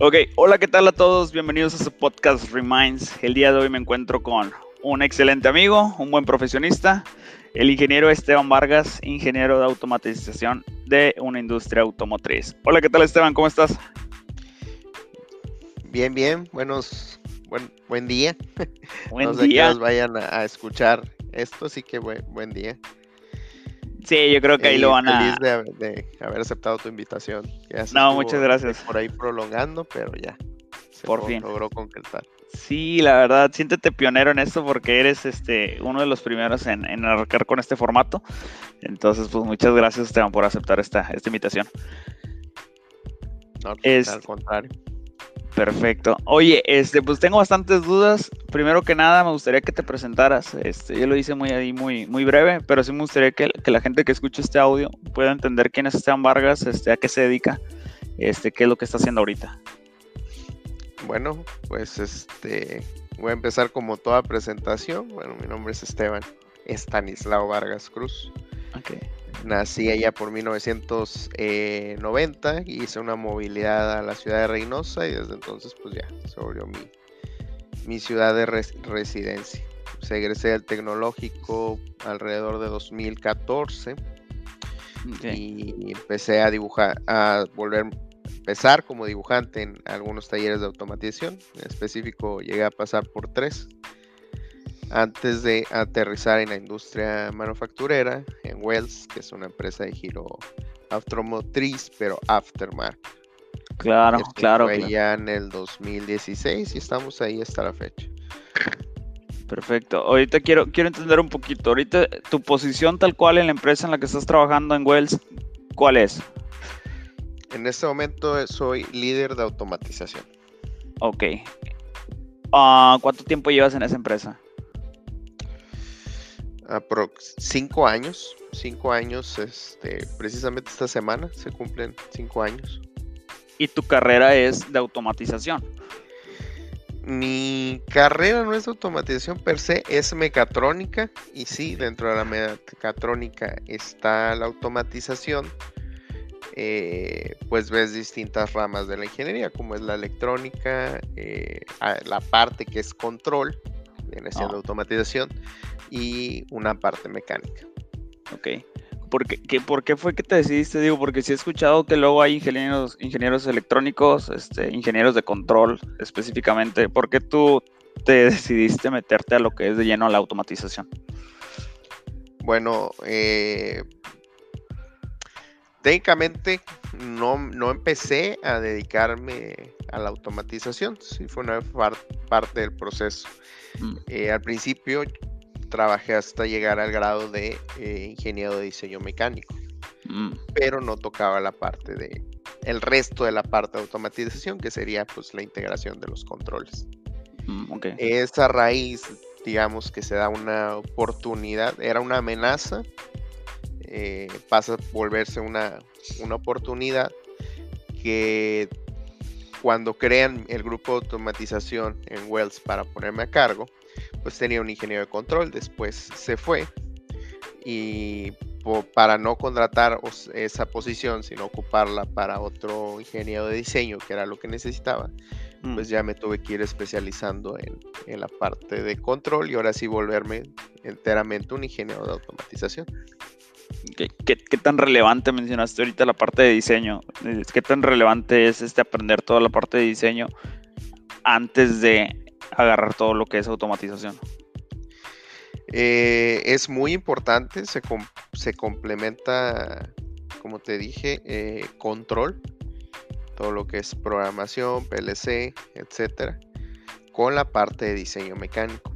Ok, hola, ¿qué tal a todos? Bienvenidos a su podcast Reminds. El día de hoy me encuentro con un excelente amigo, un buen profesionista, el ingeniero Esteban Vargas, ingeniero de automatización de una industria automotriz. Hola, ¿qué tal Esteban? ¿Cómo estás? Bien, bien, buenos, buen, buen día. Buen no sé día. que nos vayan a, a escuchar esto, así que buen, buen día. Sí, yo creo que ahí lo van feliz a... de, haber- de haber aceptado tu invitación. Ya No, muchas gracias. Por ahí prolongando, pero ya. Se Por fin. logró concretar. Sí, la verdad, siéntete pionero en esto porque eres este uno de los primeros en, en arrancar con este formato. Entonces, pues muchas gracias Esteban por aceptar esta, esta invitación. No, Es- Al contrario. Perfecto. Oye, este, pues tengo bastantes dudas. Primero que nada, me gustaría que te presentaras. Este, yo lo hice muy ahí, muy, muy breve, pero sí me gustaría que, que la gente que escuche este audio pueda entender quién es Esteban Vargas, este, a qué se dedica, este, qué es lo que está haciendo ahorita. Bueno, pues este voy a empezar como toda presentación. Bueno, mi nombre es Esteban Estanislao Vargas Cruz. Ok. Nací allá por 1990, hice una movilidad a la ciudad de Reynosa y desde entonces pues ya se volvió mi, mi ciudad de res- residencia. Pues, egresé del tecnológico alrededor de 2014 ok. y empecé a dibujar, a volver, empezar como dibujante en algunos talleres de automatización. En específico llegué a pasar por tres antes de aterrizar en la industria manufacturera en Wells, que es una empresa de giro automotriz, pero aftermarket. Claro, Esto claro, fue claro. ya en el 2016 y estamos ahí hasta la fecha. Perfecto. Ahorita quiero, quiero entender un poquito. Ahorita tu posición tal cual en la empresa en la que estás trabajando en Wells, ¿cuál es? En este momento soy líder de automatización. Ok. Ah, ¿Cuánto tiempo llevas en esa empresa? Aprox cinco años, cinco años, este, precisamente esta semana se cumplen cinco años. Y tu carrera es de automatización. Mi carrera no es de automatización per se, es mecatrónica y sí, dentro de la mecatrónica está la automatización. eh, pues ves distintas ramas de la ingeniería, como es la electrónica, eh, la parte que es control, viene siendo Ah. automatización, y una parte mecánica. Ok. ¿Por qué, qué- por qué fue que te decidiste? Digo, porque sí he escuchado que luego hay ingenieros, ingenieros electrónicos, este, ingenieros de control específicamente. ¿Por qué tú te decidiste meterte a lo que es de lleno a la automatización? Bueno, eh, técnicamente no, no empecé a dedicarme a la automatización, sí fue una par- parte del proceso. Mm, Eh, al principio trabajé hasta llegar al grado de eh, ingeniero de diseño mecánico, mm, pero no tocaba la parte de el resto de la parte de automatización, que sería pues la integración de los controles. mm. Esa raíz, digamos que se da una oportunidad, era una amenaza, eh, pasa a volverse una, una oportunidad que cuando crean el grupo de automatización en Wells para ponerme a cargo, pues tenía un ingeniero de control, después se fue y para no contratar esa posición, sino ocuparla para otro ingeniero de diseño, que era lo que necesitaba, Mm. pues ya me tuve que ir especializando en, en la parte de control y ahora sí volverme enteramente un ingeniero de automatización. ¿Qué, qué- qué tan relevante mencionaste ahorita la parte de diseño? ¿Qué tan relevante es este aprender toda la parte de diseño antes de agarrar todo lo que es automatización? Eh, es muy importante, se, se complementa, como te dije, eh, control, todo lo que es programación, PLC, etcétera, con la parte de diseño mecánico.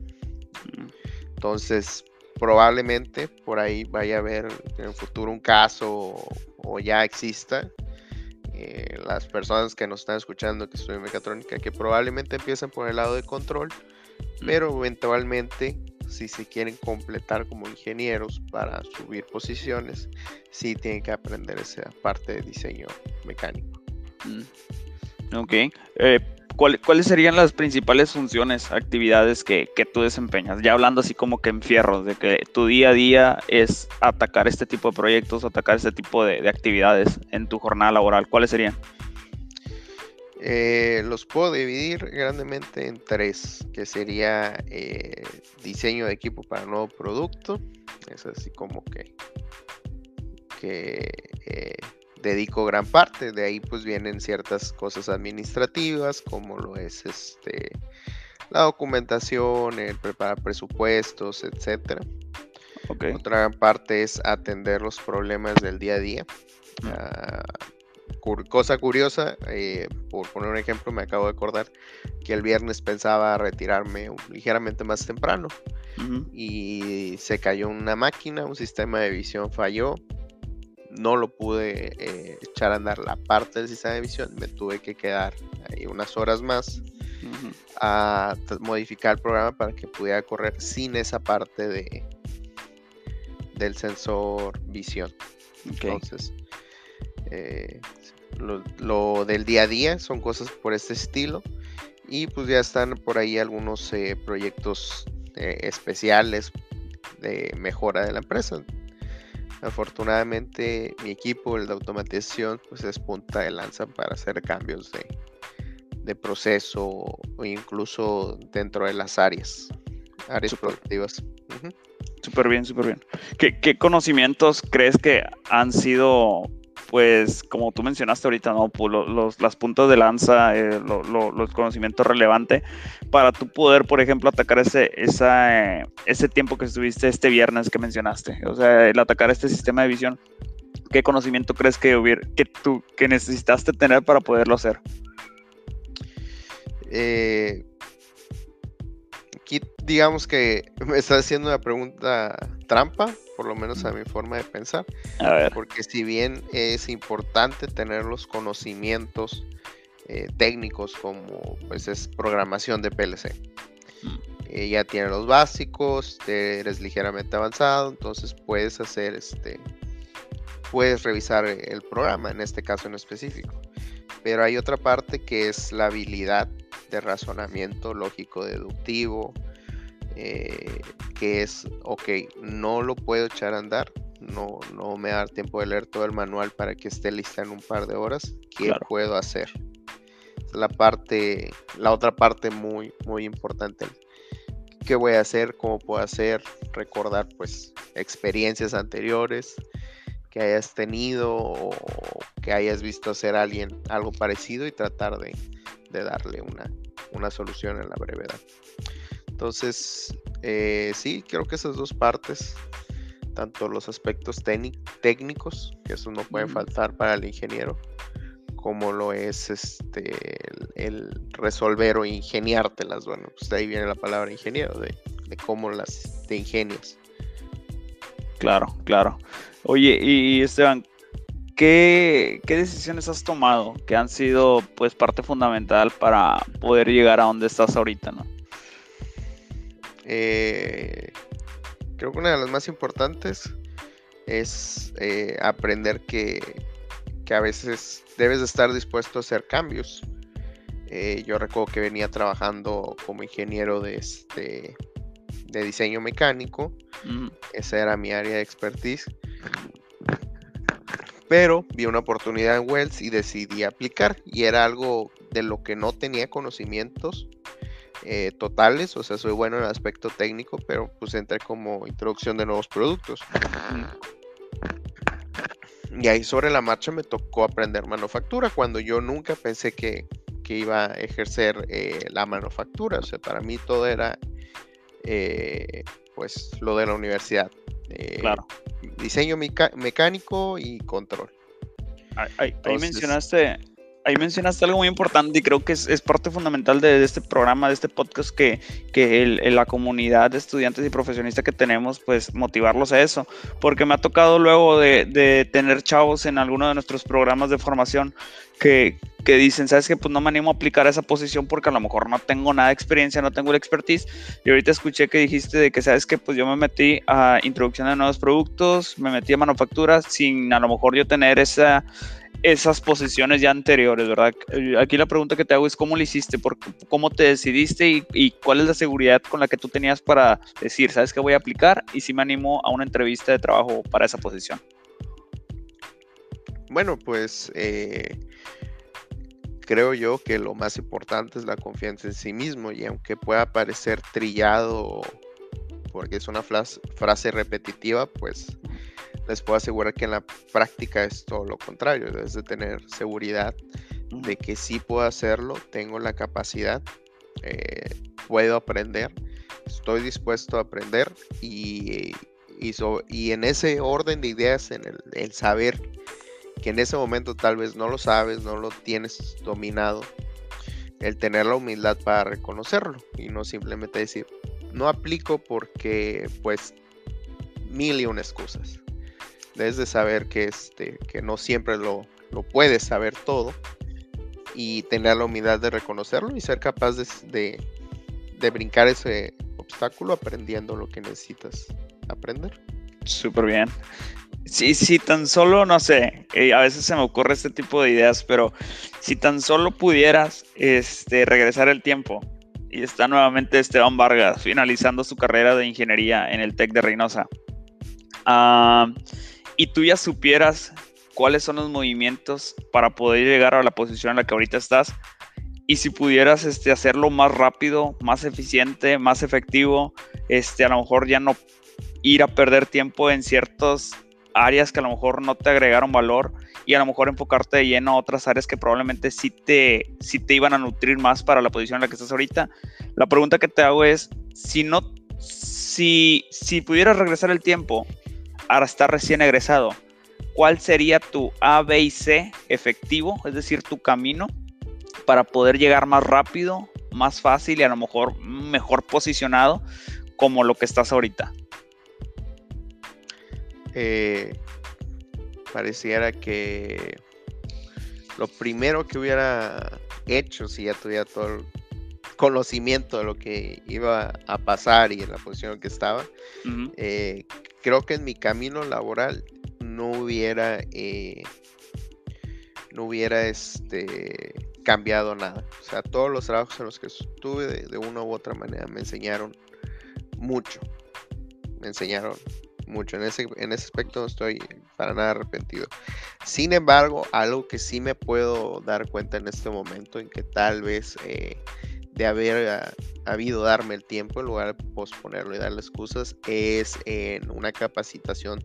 Entonces, probablemente por ahí vaya a haber en el futuro un caso o ya exista. Eh, las personas que nos están escuchando que estudian mecatrónica, que probablemente empiecen por el lado de control, Mm. pero eventualmente, si se quieren completar como ingenieros para subir posiciones, sí tienen que aprender esa parte de diseño mecánico. mm. Ok. Eh, ¿cuál- ¿Cuáles serían las principales funciones, actividades que, que tú desempeñas? Ya hablando así como que en fierros, de que tu día a día es atacar este tipo de proyectos, atacar este tipo de, de actividades en tu jornada laboral. ¿Cuáles serían? Eh, los puedo dividir grandemente en tres, que sería eh, diseño de equipo para nuevo producto, es así como que, que eh, dedico gran parte, de ahí pues vienen ciertas cosas administrativas, como lo es este la documentación, el preparar presupuestos, etcétera. Otra gran parte es atender los problemas del día a día. Ah, cosa curiosa, eh, por poner un ejemplo, me acabo de acordar que el viernes pensaba retirarme ligeramente más temprano y se cayó una máquina, un sistema de visión falló, no lo pude eh, echar a andar la parte del sistema de visión, me tuve que quedar ahí unas horas más a modificar el programa para que pudiera correr sin esa parte de del sensor visión. Entonces, eh, lo, del día a día son cosas por este estilo. Y pues ya están por ahí algunos eh, proyectos especiales de mejora de la empresa. Afortunadamente mi equipo, el de automatización, pues es punta de lanza para hacer cambios de, de proceso o incluso dentro de las áreas, áreas productivas. Súper bien, súper bien. ¿Qué, ¿Qué, conocimientos crees que han sido pues como tú mencionaste ahorita, ¿no? Pues, los, las puntas de lanza, eh, los conocimientos relevantes para tú poder, por ejemplo, atacar ese, esa, ese tiempo que estuviste este viernes que mencionaste. O sea, el atacar este sistema de visión. ¿Qué conocimiento crees que, hubiera, que necesitaste tener para poderlo hacer? Eh, aquí digamos que me está haciendo una pregunta trampa, por lo menos a mi forma de pensar. Porque si bien es importante tener los conocimientos eh, técnicos como pues es programación de PLC. Mm. Eh, ya tienes los básicos, eres ligeramente avanzado, entonces puedes hacer este, puedes revisar el programa, en este caso en específico. Pero hay otra parte que es la habilidad de razonamiento lógico deductivo, eh, que es, ok, no lo puedo echar a andar, no, no me da tiempo de leer todo el manual para que esté lista en un par de horas, ¿qué puedo hacer? La parte, la otra parte muy, muy importante. ¿Qué voy a hacer? ¿Cómo puedo hacer? Recordar pues experiencias anteriores que hayas tenido o que hayas visto hacer a alguien algo parecido y tratar de, de darle una, una solución en la brevedad. Entonces, eh, sí, creo que esas dos partes, tanto los aspectos técnicos, que eso no puede faltar para el ingeniero, como lo es este el, resolver o ingeniártelas. Bueno, pues de ahí viene la palabra ingeniero, de, cómo las te ingenias. Claro, claro. Oye, y Esteban, ¿qué, ¿qué, decisiones has tomado que han sido pues parte fundamental para poder llegar a donde estás ahorita, no? Eh, creo que una de las más importantes es eh, aprender que, a veces debes de estar dispuesto a hacer cambios. Eh, yo recuerdo que venía trabajando como ingeniero de, este, de diseño mecánico. Esa era mi área de expertise. Pero vi una oportunidad en Wells y decidí aplicar. Y era algo de lo que no tenía conocimientos eh, totales, o sea, soy bueno en el aspecto técnico, pero pues entré como introducción de nuevos productos. Y ahí sobre la marcha me tocó aprender manufactura, cuando yo nunca pensé que, iba a ejercer eh, la manufactura, o sea, para mí todo era eh, pues lo de la universidad. claro. Diseño mecánico y control. Ahí, ahí mencionaste ahí mencionaste algo muy importante y creo que es, parte fundamental de, este programa, de este podcast, que, que la comunidad de estudiantes y profesionistas que tenemos, pues motivarlos a eso, porque me ha tocado luego de, tener chavos en alguno de nuestros programas de formación que, que dicen, sabes que pues no me animo a aplicar esa posición porque a lo mejor no tengo nada de experiencia, no tengo la expertise. Y ahorita escuché que dijiste de que sabes que pues yo me metí a introducción de nuevos productos, me metí a manufactura sin a lo mejor yo tener esa esas posiciones ya anteriores, ¿verdad? Aquí la pregunta que te hago es cómo lo hiciste, por, cómo te decidiste y, cuál es la seguridad con la que tú tenías para decir, sabes que voy a aplicar y si me animo a una entrevista de trabajo para esa posición. Bueno, pues eh, creo yo que lo más importante es la confianza en sí mismo y aunque pueda parecer trillado porque es una frase repetitiva, pues les puedo asegurar que en la práctica es todo lo contrario, debes de tener seguridad de que sí puedo hacerlo, tengo la capacidad, eh, puedo aprender, estoy dispuesto a aprender y, y, en ese orden de ideas, en el, saber que en ese momento tal vez no lo sabes, no lo tienes dominado, el tener la humildad para reconocerlo y no simplemente decir, no aplico porque pues mil y una excusas. Debes de saber que, este, que no siempre lo, lo puedes saber todo y tener la humildad de reconocerlo y ser capaz de, de, brincar ese obstáculo aprendiendo lo que necesitas aprender. Súper bien. Sí, sí, tan solo, no sé, eh, a veces se me ocurre este tipo de ideas, pero si tan solo pudieras este, regresar el tiempo y está nuevamente Esteban Vargas finalizando su carrera de ingeniería en el TEC de Reynosa. Ah, y tú ya supieras cuáles son los movimientos para poder llegar a la posición en la que ahorita estás. Y si pudieras este, hacerlo más rápido, más eficiente, más efectivo, este, a lo mejor ya no ir a perder tiempo en ciertas áreas que a lo mejor no te agregaron valor y a lo mejor enfocarte de lleno a otras áreas que probablemente sí te, sí te iban a nutrir más para la posición en la que estás ahorita. La pregunta que te hago es, si no, si, si pudieras regresar el tiempo a estar recién egresado, cuál sería tu A, B y C efectivo, es decir, tu camino para poder llegar más rápido, más fácil y a lo mejor mejor posicionado como lo que estás ahorita. Eh, pareciera que lo primero que hubiera hecho si ya tuviera todo el conocimiento de lo que iba a pasar y en la posición en que estaba, eh, creo que en mi camino laboral no hubiera eh, no hubiera este cambiado nada. O sea, todos los trabajos en los que estuve de, una u otra manera me enseñaron mucho. Me enseñaron mucho. En ese, en ese aspecto no estoy para nada arrepentido. Sin embargo, algo que sí me puedo dar cuenta en este momento, en que tal vez eh, de haber ah, habido darme el tiempo en lugar de posponerlo y darle excusas, es en una capacitación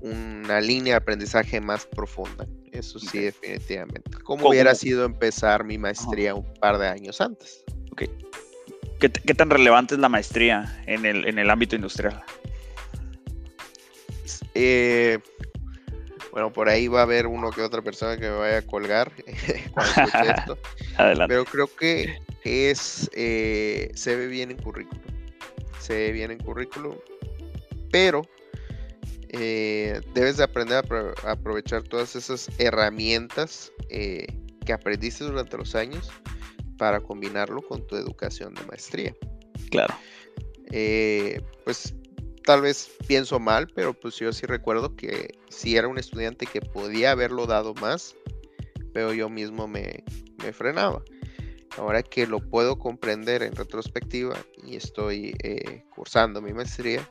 una línea de aprendizaje más profunda. Eso sí, definitivamente. ¿Cómo, hubiera sido empezar mi maestría un par de años antes? Okay. ¿Qué, tan relevante es la maestría en el, en el ámbito industrial? Eh, bueno, por ahí va a haber uno que otra persona que me vaya a colgar esto. Adelante. Pero creo que es eh, se ve bien en currículum. Se ve bien en currículum. Pero eh, debes de aprender a, aprovechar todas esas herramientas eh, que aprendiste durante los años para combinarlo con tu educación de maestría. Claro. Eh, pues tal vez pienso mal, pero pues yo sí recuerdo que si era un estudiante que podía haberlo dado más, pero yo mismo me, me frenaba. Ahora que lo puedo comprender en retrospectiva y estoy cursando mi maestría,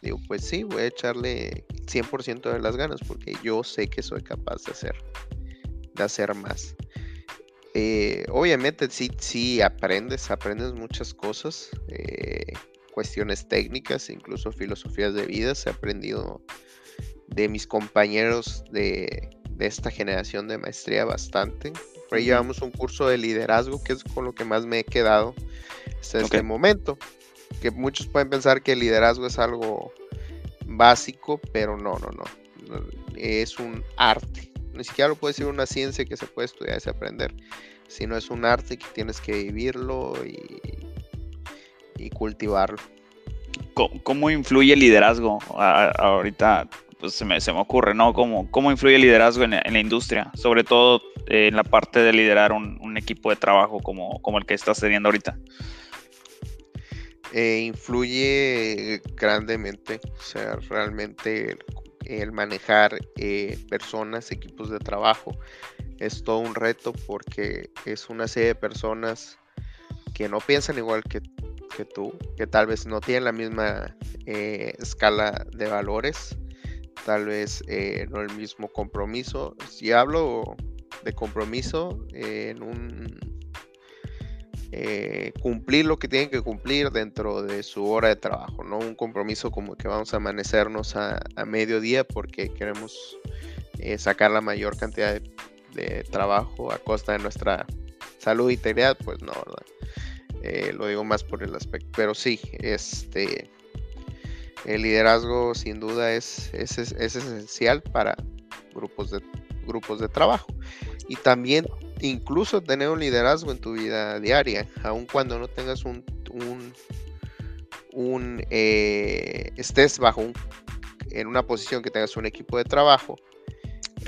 digo, pues sí, voy a echarle 100% de las ganas porque yo sé que soy capaz de hacer, de hacer más. Eh, obviamente sí, sí aprendes, aprendes muchas cosas, eh, cuestiones técnicas, incluso filosofías de vida, ha aprendido de mis compañeros de, esta generación de maestría bastante. Por ahí llevamos un curso de liderazgo que es con lo que más me he quedado hasta este momento que muchos pueden pensar que el liderazgo es algo básico, pero no, no, no. Es un arte. Ni siquiera lo puede ser una ciencia que se puede estudiar y se aprender, sino es un arte que tienes que vivirlo y, y cultivarlo. ¿Cómo, influye el liderazgo? ahorita pues se me, se me ocurre, ¿no? ¿Cómo, cómo influye el liderazgo en, la industria? Sobre todo en la parte de liderar un, un equipo de trabajo como, como el que estás teniendo ahorita. Eh, influye grandemente. O sea, realmente el, manejar eh, personas, equipos de trabajo, es todo un reto porque es una serie de personas que no piensan igual que, tú, que tal vez no tienen la misma eh, escala de valores, tal vez no el mismo compromiso. Si hablo compromiso en un eh, cumplir lo que tienen que cumplir dentro de su hora de trabajo, no un compromiso como que vamos a amanecernos a, mediodía porque queremos eh, sacar la mayor cantidad de, de, trabajo a costa de nuestra salud y integridad, pues no, ¿verdad? Eh, lo digo más por el aspecto, pero sí, este, el liderazgo sin duda es, es, esencial para grupos de, grupos de trabajo. Y también incluso tener un liderazgo en tu vida diaria, aun cuando no tengas un, un, eh, estés bajo un, en una posición que tengas un equipo de trabajo,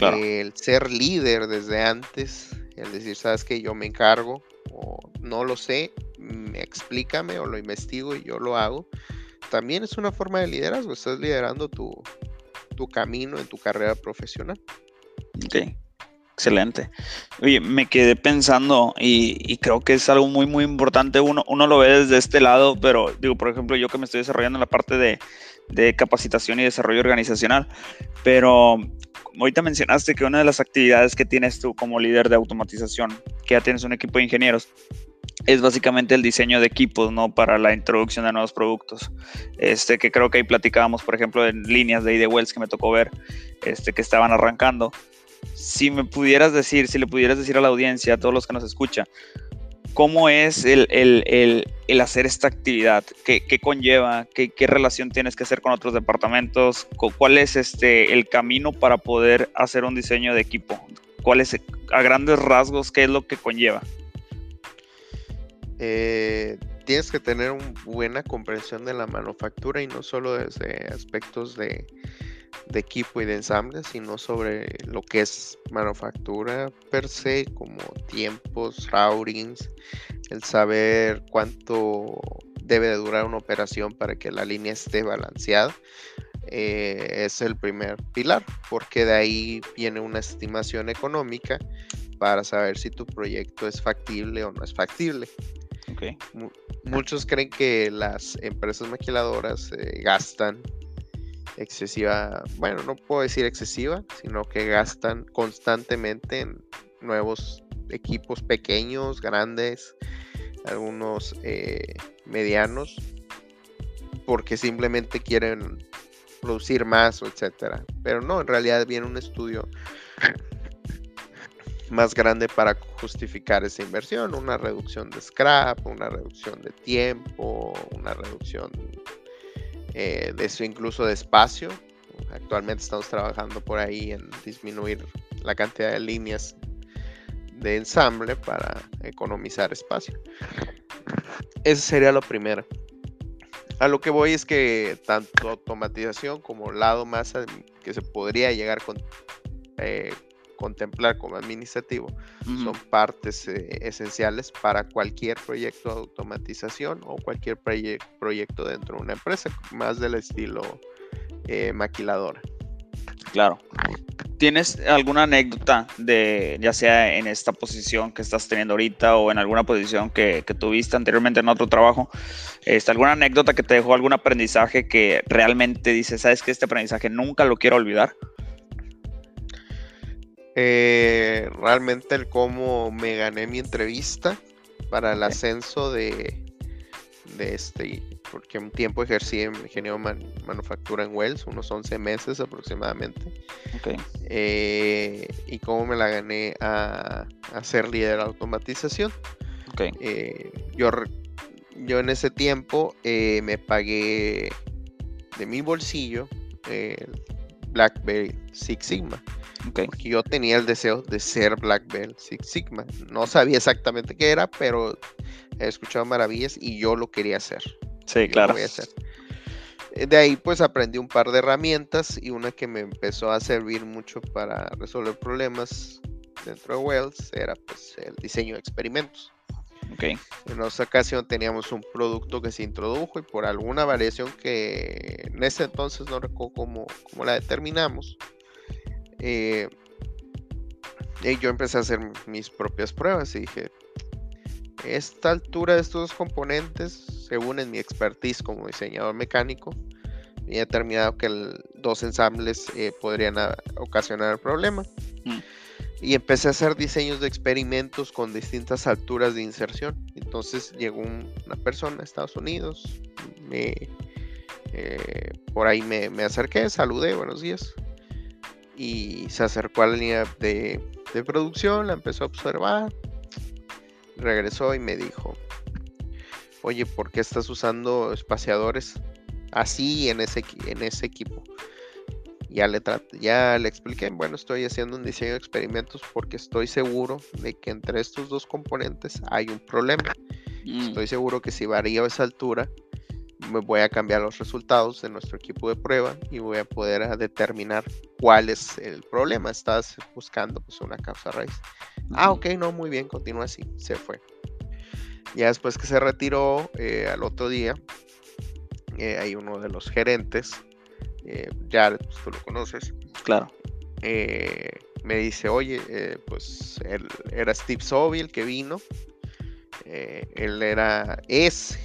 el ser líder desde antes, el decir, sabes que yo me encargo, o no lo sé, explícame o lo investigo y yo lo hago, también es una forma de liderazgo, estás liderando tu, camino en tu carrera profesional. Ok, excelente. Oye, me quedé pensando y, creo que es algo muy, muy importante. Uno, uno lo ve desde este lado, pero digo, por ejemplo, yo que me estoy desarrollando en la parte de, de capacitación y desarrollo organizacional, pero ahorita mencionaste que una de las actividades que tienes tú como líder de automatización, que ya tienes un equipo de ingenieros, es básicamente el diseño de equipos, ¿no? Para la introducción de nuevos productos. Este, que creo que ahí platicábamos, por ejemplo, en líneas de ID Wells que me tocó ver, este, que estaban arrancando. Si me pudieras decir, si le pudieras decir a la audiencia, a todos los que nos escuchan, ¿cómo es el, el, el, hacer esta actividad? ¿Qué, qué conlleva? ¿Qué, ¿Qué, relación tienes que hacer con otros departamentos? ¿Cuál es este, el camino para poder hacer un diseño de equipo? ¿Cuál es, a grandes rasgos, qué es lo que conlleva? Eh, tienes que tener una buena comprensión de la manufactura y no solo desde aspectos de, equipo y de ensamble, sino sobre lo que es manufactura per se, como tiempos, routings, el saber cuánto debe de durar una operación para que la línea esté balanceada. Eh, es el primer pilar, porque de ahí viene una estimación económica para saber si tu proyecto es factible o no es factible. Muchos creen que las empresas maquiladoras eh, gastan excesiva, bueno, no puedo decir excesiva, sino que gastan constantemente en nuevos equipos pequeños, grandes, algunos eh, medianos, porque simplemente quieren producir más, etcétera. Pero no, en realidad viene un estudio más grande para justificar esa inversión, una reducción de scrap, una reducción de tiempo, una reducción eh, de eso incluso de espacio. Actualmente estamos trabajando por ahí en disminuir la cantidad de líneas de ensamble para economizar espacio. Ese sería lo primero. A lo que voy es que tanto automatización como lado más que se podría llegar con eh, contemplar como administrativo son partes eh, esenciales para cualquier proyecto de automatización o cualquier proyecto dentro de una empresa, más del estilo eh, maquiladora. Claro. ¿Tienes alguna anécdota de, ya sea en esta posición que estás teniendo ahorita o en alguna posición que, tuviste anteriormente en otro trabajo? Este, ¿Alguna anécdota que te dejó algún aprendizaje que realmente dices, sabes que este aprendizaje nunca lo quiero olvidar? Eh, realmente el cómo me gané mi entrevista para el ascenso de, de este, porque un tiempo ejercí en ingeniero manufactura en Wells, unos 11 meses aproximadamente. Eh, y cómo me la gané a, ser líder de automatización. Eh, yo, yo en ese tiempo me pagué de mi bolsillo BlackBerry Six Sigma. Porque yo tenía el deseo de ser Black Belt Six Sigma. No sabía exactamente qué era, pero he escuchado maravillas y yo lo quería hacer. Sí, claro. Eh, de ahí pues aprendí un par de herramientas y una que me empezó a servir mucho para resolver problemas dentro de Wells era pues el diseño de experimentos. Okay. En esa ocasión teníamos un producto que se introdujo y por alguna variación que en ese entonces no recuerdo cómo, cómo la determinamos, eh, y yo empecé a hacer mis propias pruebas y dije, esta altura de estos componentes, según en mi expertise como diseñador mecánico, he determinado que dos ensambles eh, podrían ocasionar el problema. Mm. Y empecé a hacer diseños de experimentos con distintas alturas de inserción. Entonces llegó una persona a Estados Unidos, me, eh, por ahí me, acerqué, saludé, buenos días, y se acercó a la línea de, de producción, la empezó a observar, regresó y me dijo, oye, ¿por qué estás usando espaciadores así en ese, en ese equipo? Ya le, ya le expliqué, bueno, estoy haciendo un diseño de experimentos porque estoy seguro de que entre estos dos componentes hay un problema. Mm. Estoy seguro que si varía esa altura, me voy a cambiar los resultados de nuestro equipo de prueba y voy a poder determinar cuál es el problema. Estás buscando pues, una causa raíz. Ah, ok, no, muy bien, continúa así. Se fue. Ya después que se retiró, eh, al otro día, eh, hay uno de los gerentes eh, ya pues, tú lo conoces. Claro. Eh, me dice, oye, eh, pues él era Steve Sobey el que vino. él era, es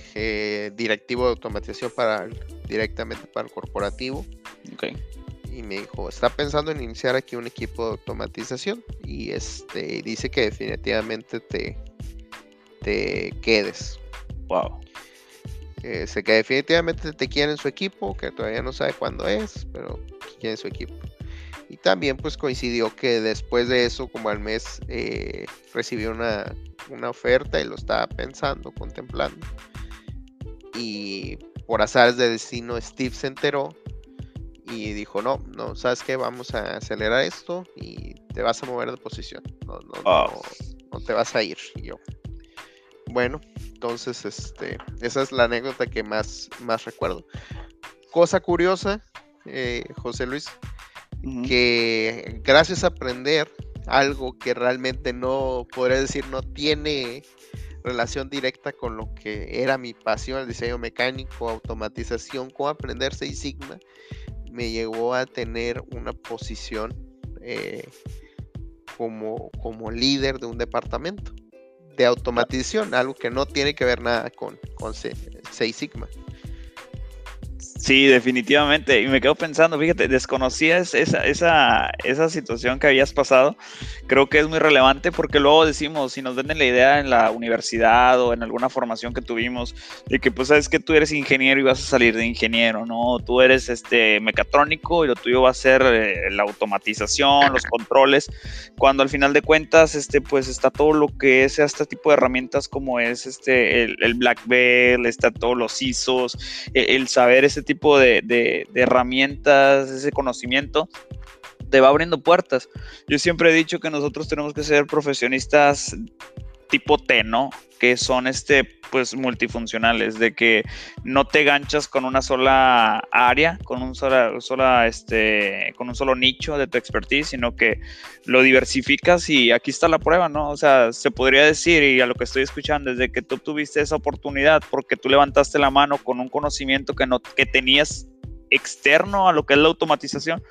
directivo de automatización para directamente para el corporativo. Okay. Y me dijo, está pensando en iniciar aquí un equipo de automatización. Y este dice que definitivamente te, te quedes. Wow. Eh, sé que definitivamente te quiere en su equipo, que todavía no sabe cuándo es, pero quiere en su equipo. Y también pues coincidió que después de eso, como al mes, eh, recibió una, una, oferta y lo estaba pensando, contemplando. Y por azares de destino, Steve se enteró y dijo, no, no, ¿sabes qué? Vamos a acelerar esto y te vas a mover de posición. No, no, no, no te vas a ir. Y yo, bueno, entonces, este, esa es la anécdota que más, más recuerdo. Cosa curiosa, eh, José Luis, que gracias a aprender algo que realmente no, podría decir, no tiene relación directa con lo que era mi pasión, el diseño mecánico, automatización, cómo aprender Seis Sigma, me llevó a tener una posición eh, como, como líder de un departamento de automatización, algo que no tiene que ver nada con, con Seis Sigma. Sí, definitivamente. Y me quedo pensando, fíjate, desconocías esa, esa, esa situación que habías pasado. Creo que es muy relevante porque luego decimos, si nos venden la idea en la universidad o en alguna formación que tuvimos, de que pues sabes que tú eres ingeniero y vas a salir de ingeniero, ¿no? Tú eres este mecatrónico y lo tuyo va a ser eh, la automatización, los controles, cuando al final de cuentas, este, pues está todo lo que es este tipo de herramientas como es este, el, el Black Belt, está todos los ISOs, el, el saber ese tipo tipo de, herramientas, ese conocimiento, te va abriendo puertas. Yo siempre he dicho que nosotros tenemos que ser profesionistas tipo T, ¿no? Que son este, pues, multifuncionales, de que no te ganchas con una sola área, con un sola, sola, este, con un solo nicho de tu expertise, sino que lo diversificas y aquí está la prueba, ¿no? O sea, se podría decir, y a lo que estoy escuchando, desde que tú tuviste esa oportunidad, porque tú levantaste la mano con un conocimiento que no, que tenías externo a lo que es la automatización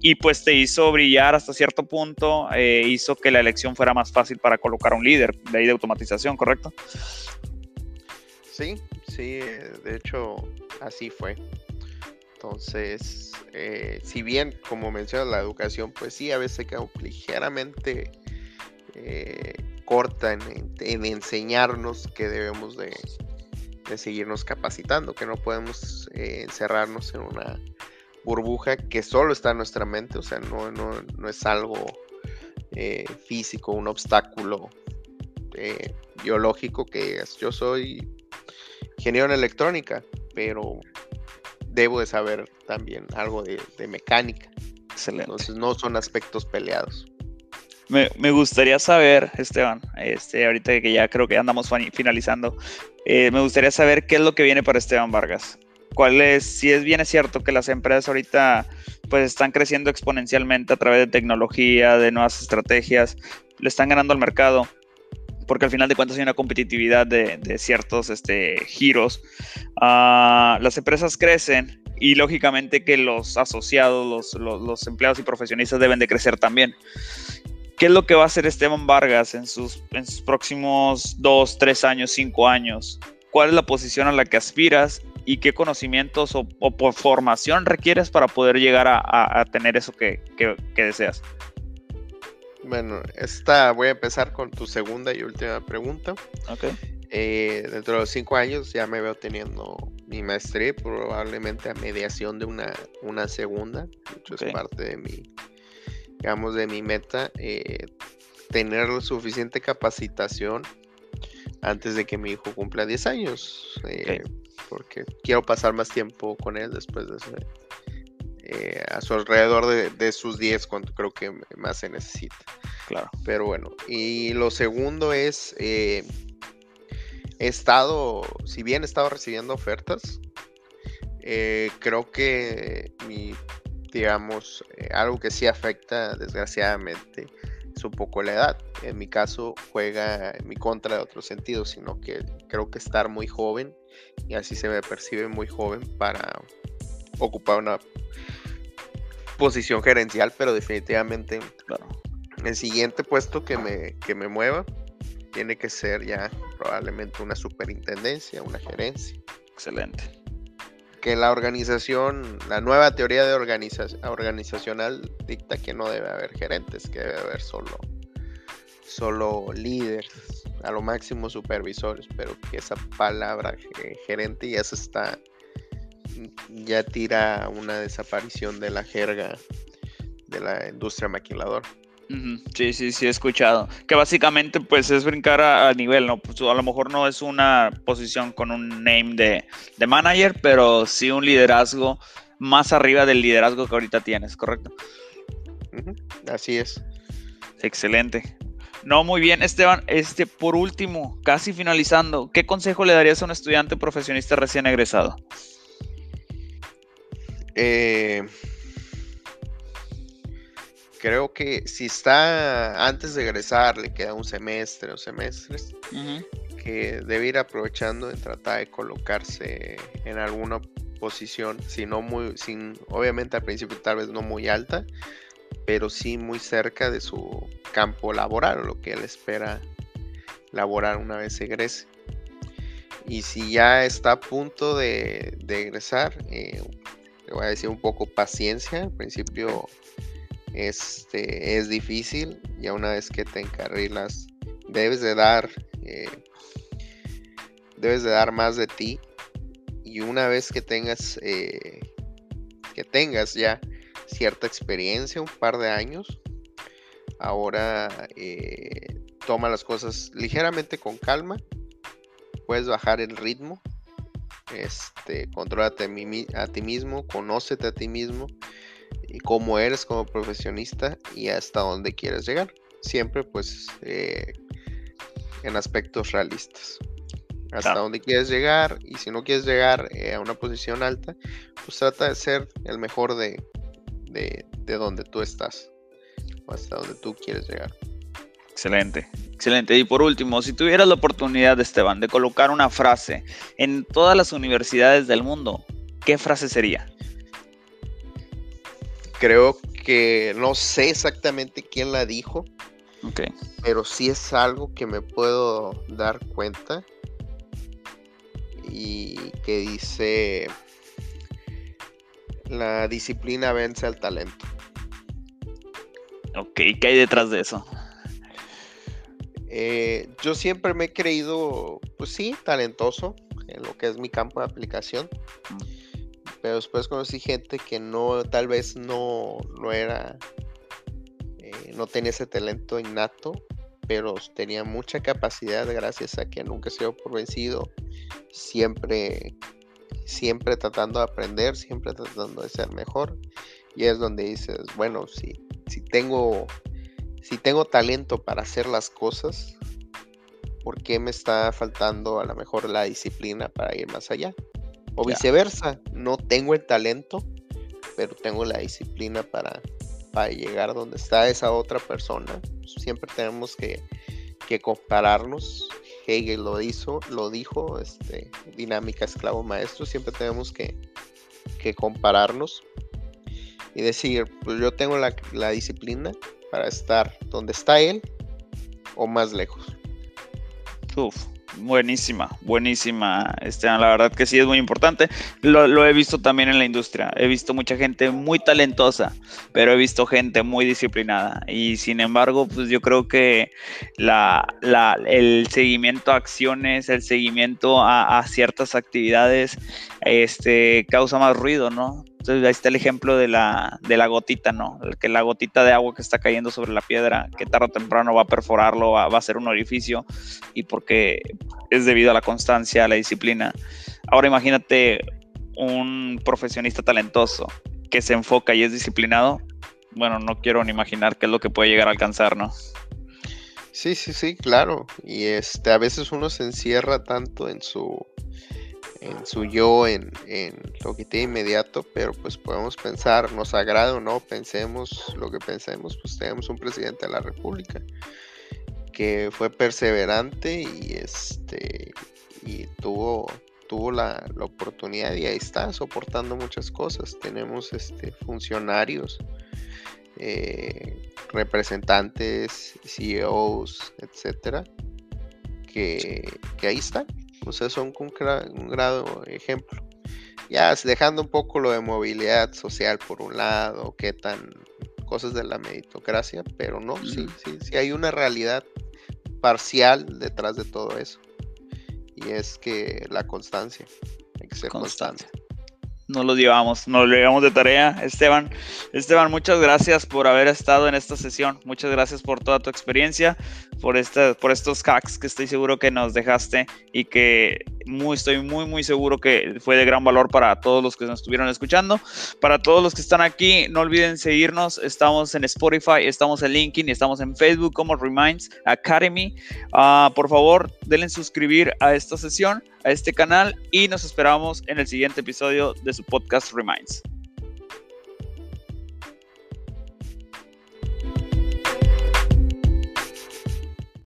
y pues te hizo brillar hasta cierto punto, eh, hizo que la elección fuera más fácil para colocar un líder de ahí de automatización, ¿correcto? Sí, sí, de hecho así fue. Entonces, eh, si bien, como menciona la educación, pues sí, a veces queda ligeramente eh, corta en, enseñarnos que debemos de, de seguirnos capacitando, que no podemos eh, encerrarnos en una burbuja que solo está en nuestra mente, o sea, no, no, es algo eh, físico, un obstáculo eh, biológico que yo soy ingeniero en electrónica, pero debo de saber también algo de, mecánica. Entonces no son aspectos peleados. Me, gustaría saber, Esteban, este, ahorita que ya creo que andamos finalizando, eh, me gustaría saber qué es lo que viene para Esteban Vargas. ¿Cuál si es bien es cierto que las empresas ahorita pues están creciendo exponencialmente a través de tecnología, de nuevas estrategias, le están ganando al mercado, porque al final de cuentas hay una competitividad de, ciertos este, giros. Ah, las empresas crecen y lógicamente que los asociados, los, los, empleados y profesionistas deben de crecer también. ¿Qué es lo que va a hacer Esteban Vargas en sus, en sus próximos dos, tres años, cinco años? ¿Cuál es la posición a la que aspiras y qué conocimientos o, formación requieres para poder llegar a, tener eso que, deseas? Bueno, esta voy a empezar con tu segunda y última pregunta. Ok. Eh, dentro de los cinco años ya me veo teniendo mi maestría, probablemente a mediación de una, una segunda. Mucho es parte de mi, digamos, de mi meta. Eh, tener suficiente capacitación antes de que mi hijo cumpla 10 años. Eh, porque quiero pasar más tiempo con él después de ese, eh, a su alrededor de, sus 10 cuando creo que más se necesita. Claro. Pero bueno, y lo segundo es, eh, he estado, si bien he estado recibiendo ofertas, eh, creo que mi, digamos, algo que sí afecta desgraciadamente es un poco la edad. En mi caso juega en mi contra de otro sentido, sino que creo que estar muy joven y así se me percibe muy joven para ocupar una posición gerencial, pero definitivamente el siguiente puesto que me, que me mueva tiene que ser ya probablemente una superintendencia, una gerencia. Excelente. Que la organización, la nueva teoría de organizacional dicta que no debe haber gerentes, que debe haber solo, solo líderes, a lo máximo supervisores, pero que esa palabra gerente ya se está ya tira una desaparición de la jerga de la industria maquiladora. Sí, sí, sí, he escuchado. Que básicamente pues es brincar a, nivel, ¿no? Pues, a lo mejor no es una posición con un name de, manager, pero sí un liderazgo más arriba del liderazgo que ahorita tienes, ¿correcto? Así es. Excelente. No, muy bien, Esteban. Este, por último, casi finalizando, ¿qué consejo le darías a un estudiante profesionista recién egresado? Eh, creo que si está antes de egresar, le queda un semestre o semestres, que debe ir aprovechando en tratar de colocarse en alguna posición, si no muy, sin, obviamente al principio tal vez no muy alta, pero sí muy cerca de su campo laboral, lo que él espera laborar una vez egrese. Y si ya está a punto de, egresar, eh, le voy a decir un poco paciencia. Al principio este, es difícil, ya una vez que te encarrilas, debes de dar, eh, debes de dar más de ti. Y una vez que tengas, eh, que tengas ya cierta experiencia, un par de años, ahora eh, toma las cosas ligeramente con calma, puedes bajar el ritmo este, contrólate a, ti mismo, conócete a ti mismo y cómo eres como profesionista y hasta dónde quieres llegar. Siempre pues eh, en aspectos realistas. Hasta dónde quieres llegar y si no quieres llegar eh, a una posición alta, pues trata de ser el mejor de, de, de donde tú estás o hasta donde tú quieres llegar. Excelente, excelente. Y por último, si tuvieras la oportunidad, Esteban, de colocar una frase en todas las universidades del mundo, ¿qué frase sería? Creo que no sé exactamente quién la dijo, okay. pero sí es algo que me puedo dar cuenta y que dice, la disciplina vence al talento. Ok, ¿qué hay detrás de eso? Eh, yo siempre me he creído, pues sí, talentoso en lo que es mi campo de aplicación. Pero después conocí gente que no, tal vez no, no era, eh, no tenía ese talento innato, pero tenía mucha capacidad gracias a que nunca se dio por vencido, siempre, siempre tratando de aprender, siempre tratando de ser mejor. Y es donde dices, bueno, si, si tengo si tengo talento para hacer las cosas, ¿por qué me está faltando a lo mejor la disciplina para ir más allá? O viceversa, no tengo el talento, pero tengo la disciplina para, para llegar donde está esa otra persona. Siempre tenemos que, compararnos. Hegel lo hizo, lo dijo, este, dinámica esclavo maestro, siempre tenemos que, compararnos y decir, pues yo tengo la, la disciplina, para estar donde está él o más lejos. Uf, Buenísima, buenísima, Esteban. La verdad que sí es muy importante. Lo, he visto también en la industria. He visto mucha gente muy talentosa, pero he visto gente muy disciplinada. Y sin embargo, pues yo creo que la, el seguimiento a acciones, el seguimiento a, a ciertas actividades, este, causa más ruido, ¿no? Entonces ahí está el ejemplo de la, de la gotita, ¿no? Que la gotita de agua que está cayendo sobre la piedra, que tarde o temprano va a perforarlo, va, a ser un orificio, y porque es debido a la constancia, a la disciplina. Ahora imagínate un profesionista talentoso que se enfoca y es disciplinado. Bueno, no quiero ni imaginar qué es lo que puede llegar a alcanzar, ¿no? Sí, sí, sí, claro. Y este, a veces uno se encierra tanto en su en su yo, en, lo que tiene inmediato, pero pues podemos pensar, nos agrada o no, pensemos lo que pensemos, pues tenemos un presidente de la República que fue perseverante y este y tuvo tuvo la, oportunidad y ahí está soportando muchas cosas. Tenemos este funcionarios eh, representantes CEOs etcétera que, que ahí están o sea, son un, un grado ejemplo. Ya dejando un poco lo de movilidad social por un lado, qué tan cosas de la meritocracia, pero no, sí, sí, sí hay una realidad parcial detrás de todo eso. Y es que la constancia, hay que ser constante nos lo llevamos, nos lo llevamos de tarea, Esteban. Esteban, muchas gracias por haber estado en esta sesión, muchas gracias por toda tu experiencia, por, por estos hacks que estoy seguro que nos dejaste y que muy, estoy muy, muy seguro que fue de gran valor para todos los que nos estuvieron escuchando. Para todos los que están aquí, no olviden seguirnos, estamos en Spotify, estamos en LinkedIn, estamos en Facebook como Reminds Academy. Ah, por favor, denle suscribir a esta sesión a este canal y nos esperamos en el siguiente episodio de su podcast Reminds.